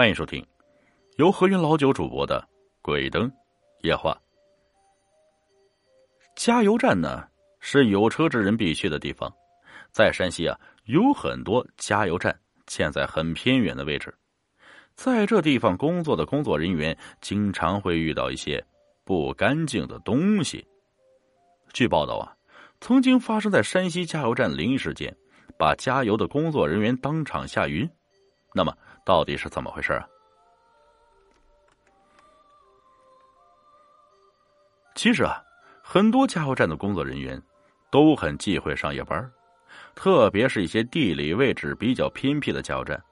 欢迎收听由何云老九主播的《鬼灯夜话》。加油站呢是有车之人必去的地方，在山西啊有很多加油站建在很偏远的位置，在这地方工作的工作人员经常会遇到一些不干净的东西。据报道啊，曾经发生在山西加油站灵异事件，把加油的工作人员当场吓晕。那么到底是怎么回事啊？其实啊，很多加油站的工作人员都很忌讳上夜班，特别是一些地理位置比较偏僻的加油站。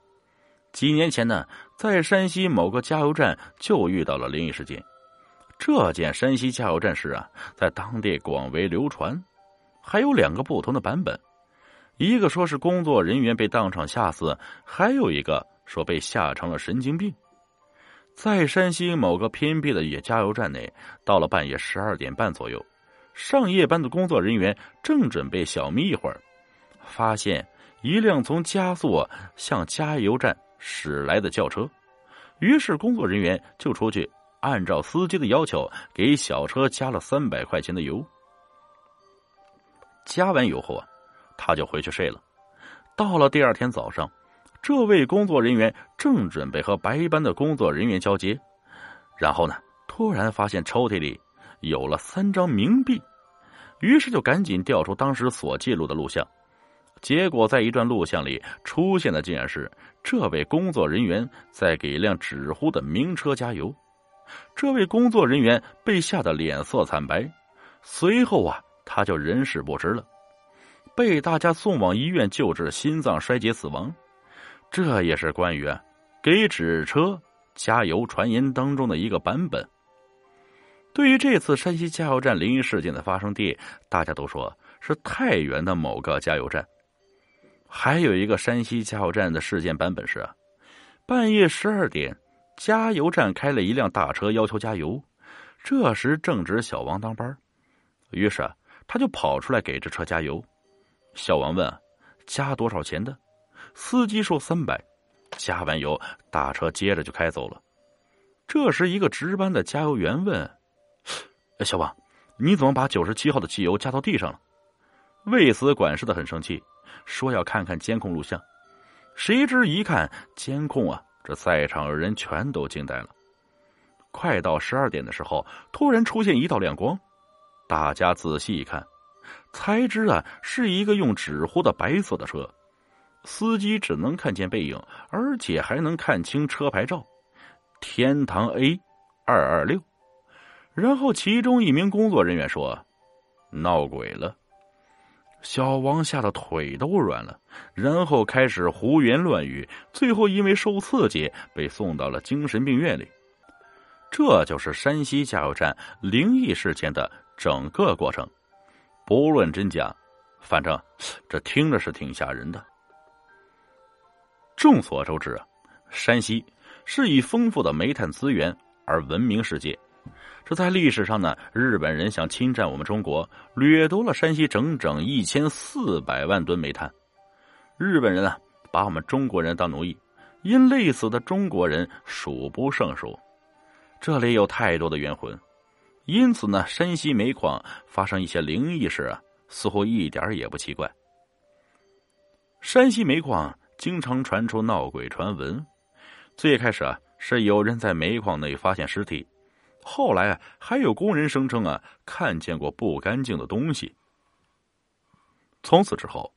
几年前呢，在山西某个加油站就遇到了灵异事件。这件山西加油站事啊，在当地广为流传，还有两个不同的版本。一个说是工作人员被当场吓死，还有一个说被吓成了神经病。在山西某个偏僻的野加油站内，到了半夜十二点半左右，上夜班的工作人员正准备小眯一会儿，发现一辆从加速向加油站驶来的轿车，于是工作人员就出去，按照司机的要求给小车加了三百块钱的油。加完油后啊。他就回去睡了。到了第二天早上，这位工作人员正准备和白班的工作人员交接，然后呢，突然发现抽屉里有了三张冥币，于是就赶紧调出当时所记录的录像。结果在一段录像里出现的竟然是这位工作人员在给一辆纸糊的名车加油。这位工作人员被吓得脸色惨白，随后啊，他就人事不知了。被大家送往医院救治，心脏衰竭死亡。这也是关于给纸车加油传言当中的一个版本。对于这次山西加油站灵异事件的发生地，大家都说是太原的某个加油站。还有一个山西加油站的事件版本是：半夜十二点，加油站开了一辆大车，要求加油。这时正值小王当班，于是他就跑出来给这车加油。小王问：“加多少钱的？”司机说：“三百。”加完油，大车接着就开走了。这时，一个值班的加油员问：“小王，你怎么把九十七号的汽油加到地上了？”为此，管事的很生气，说要看看监控录像。谁知一看监控啊，这在场的人全都惊呆了。快到十二点的时候，突然出现一道亮光，大家仔细一看。才知啊，是一个用纸糊的白色的车，司机只能看见背影，而且还能看清车牌照，天堂 A 二二六。然后其中一名工作人员说：“闹鬼了。”小王吓得腿都软了，然后开始胡言乱语，最后因为受刺激被送到了精神病院里。这就是山西加油站灵异事件的整个过程。不论真假，反正这听着是挺吓人的。众所周知啊，山西是以丰富的煤炭资源而闻名世界。这在历史上呢，日本人想侵占我们中国，掠夺了山西整整一千四百万吨煤炭。日本人啊，把我们中国人当奴役，因累死的中国人数不胜数。这里有太多的冤魂。因此呢，山西煤矿发生一些灵异事啊，似乎一点也不奇怪。山西煤矿经常传出闹鬼传闻，最开始啊是有人在煤矿内发现尸体，后来啊还有工人声称啊看见过不干净的东西。从此之后，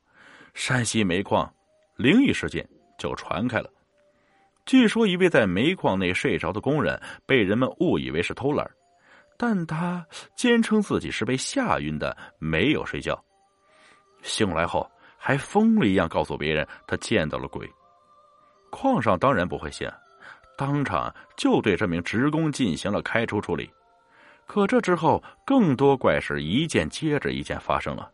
山西煤矿灵异事件就传开了。据说一位在煤矿内睡着的工人被人们误以为是偷懒。但他坚称自己是被吓晕的，没有睡觉。醒来后还疯了一样告诉别人他见到了鬼。矿上当然不会信，当场就对这名职工进行了开除处理。可这之后，更多怪事一件接着一件发生了。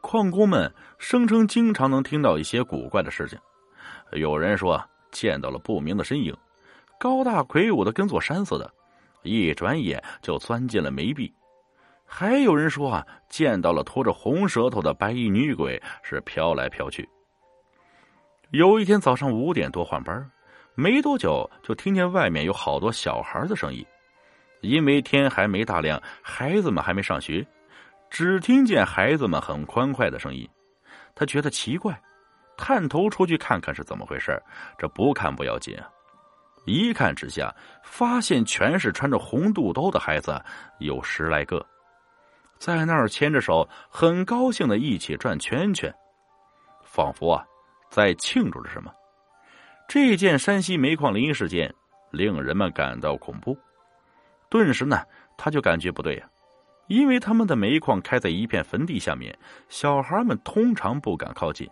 矿工们声称经常能听到一些古怪的事情，有人说见到了不明的身影，高大魁梧的跟座山似的。一转眼就钻进了煤壁，还有人说啊，见到了拖着红舌头的白衣女鬼，是飘来飘去。有一天早上五点多换班，没多久就听见外面有好多小孩的声音。因为天还没大亮，孩子们还没上学，只听见孩子们很欢快的声音。他觉得奇怪，探头出去看看是怎么回事。这不看不要紧啊！一看之下，发现全是穿着红肚兜的孩子，有十来个，在那儿牵着手，很高兴的一起转圈圈，仿佛啊，在庆祝着什么。这件山西煤矿灵异事件令人们感到恐怖。顿时呢，他就感觉不对呀，因为他们的煤矿开在一片坟地下面，小孩们通常不敢靠近。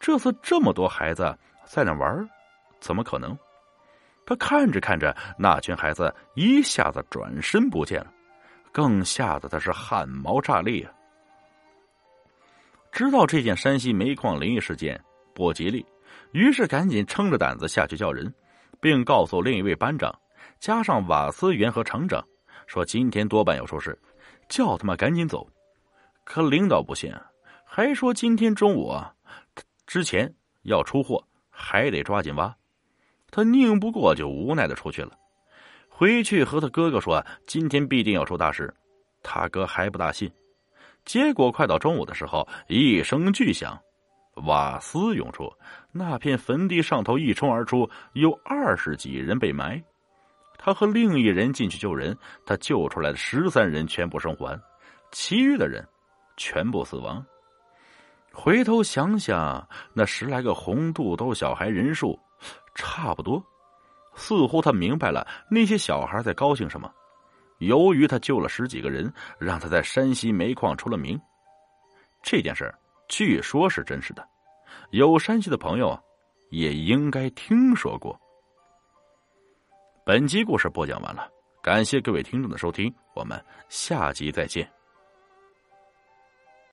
这次这么多孩子在那玩，怎么可能？他看着看着，那群孩子一下子转身不见了，更吓得他是汗毛炸裂啊！知道这件山西煤矿灵异事件不吉利，于是赶紧撑着胆子下去叫人，并告诉另一位班长。加上瓦斯员和厂长说：“今天多半要出事，叫他们赶紧走。”可领导不信，还说今天中午之前要出货，还得抓紧挖。他拧不过，就无奈的出去了。回去和他哥哥说：“今天必定要出大事。”他哥还不大信。结果快到中午的时候，一声巨响，瓦斯涌出，那片坟地上头一冲而出，有二十几人被埋。他和另一人进去救人，他救出来的十三人全部生还，其余的人全部死亡。回头想想，那十来个红肚兜小孩人数差不多，似乎他明白了那些小孩在高兴什么。由于他救了十几个人，让他在山西煤矿出了名。这件事据说是真实的，有山西的朋友也应该听说过。本集故事播讲完了，感谢各位听众的收听，我们下集再见。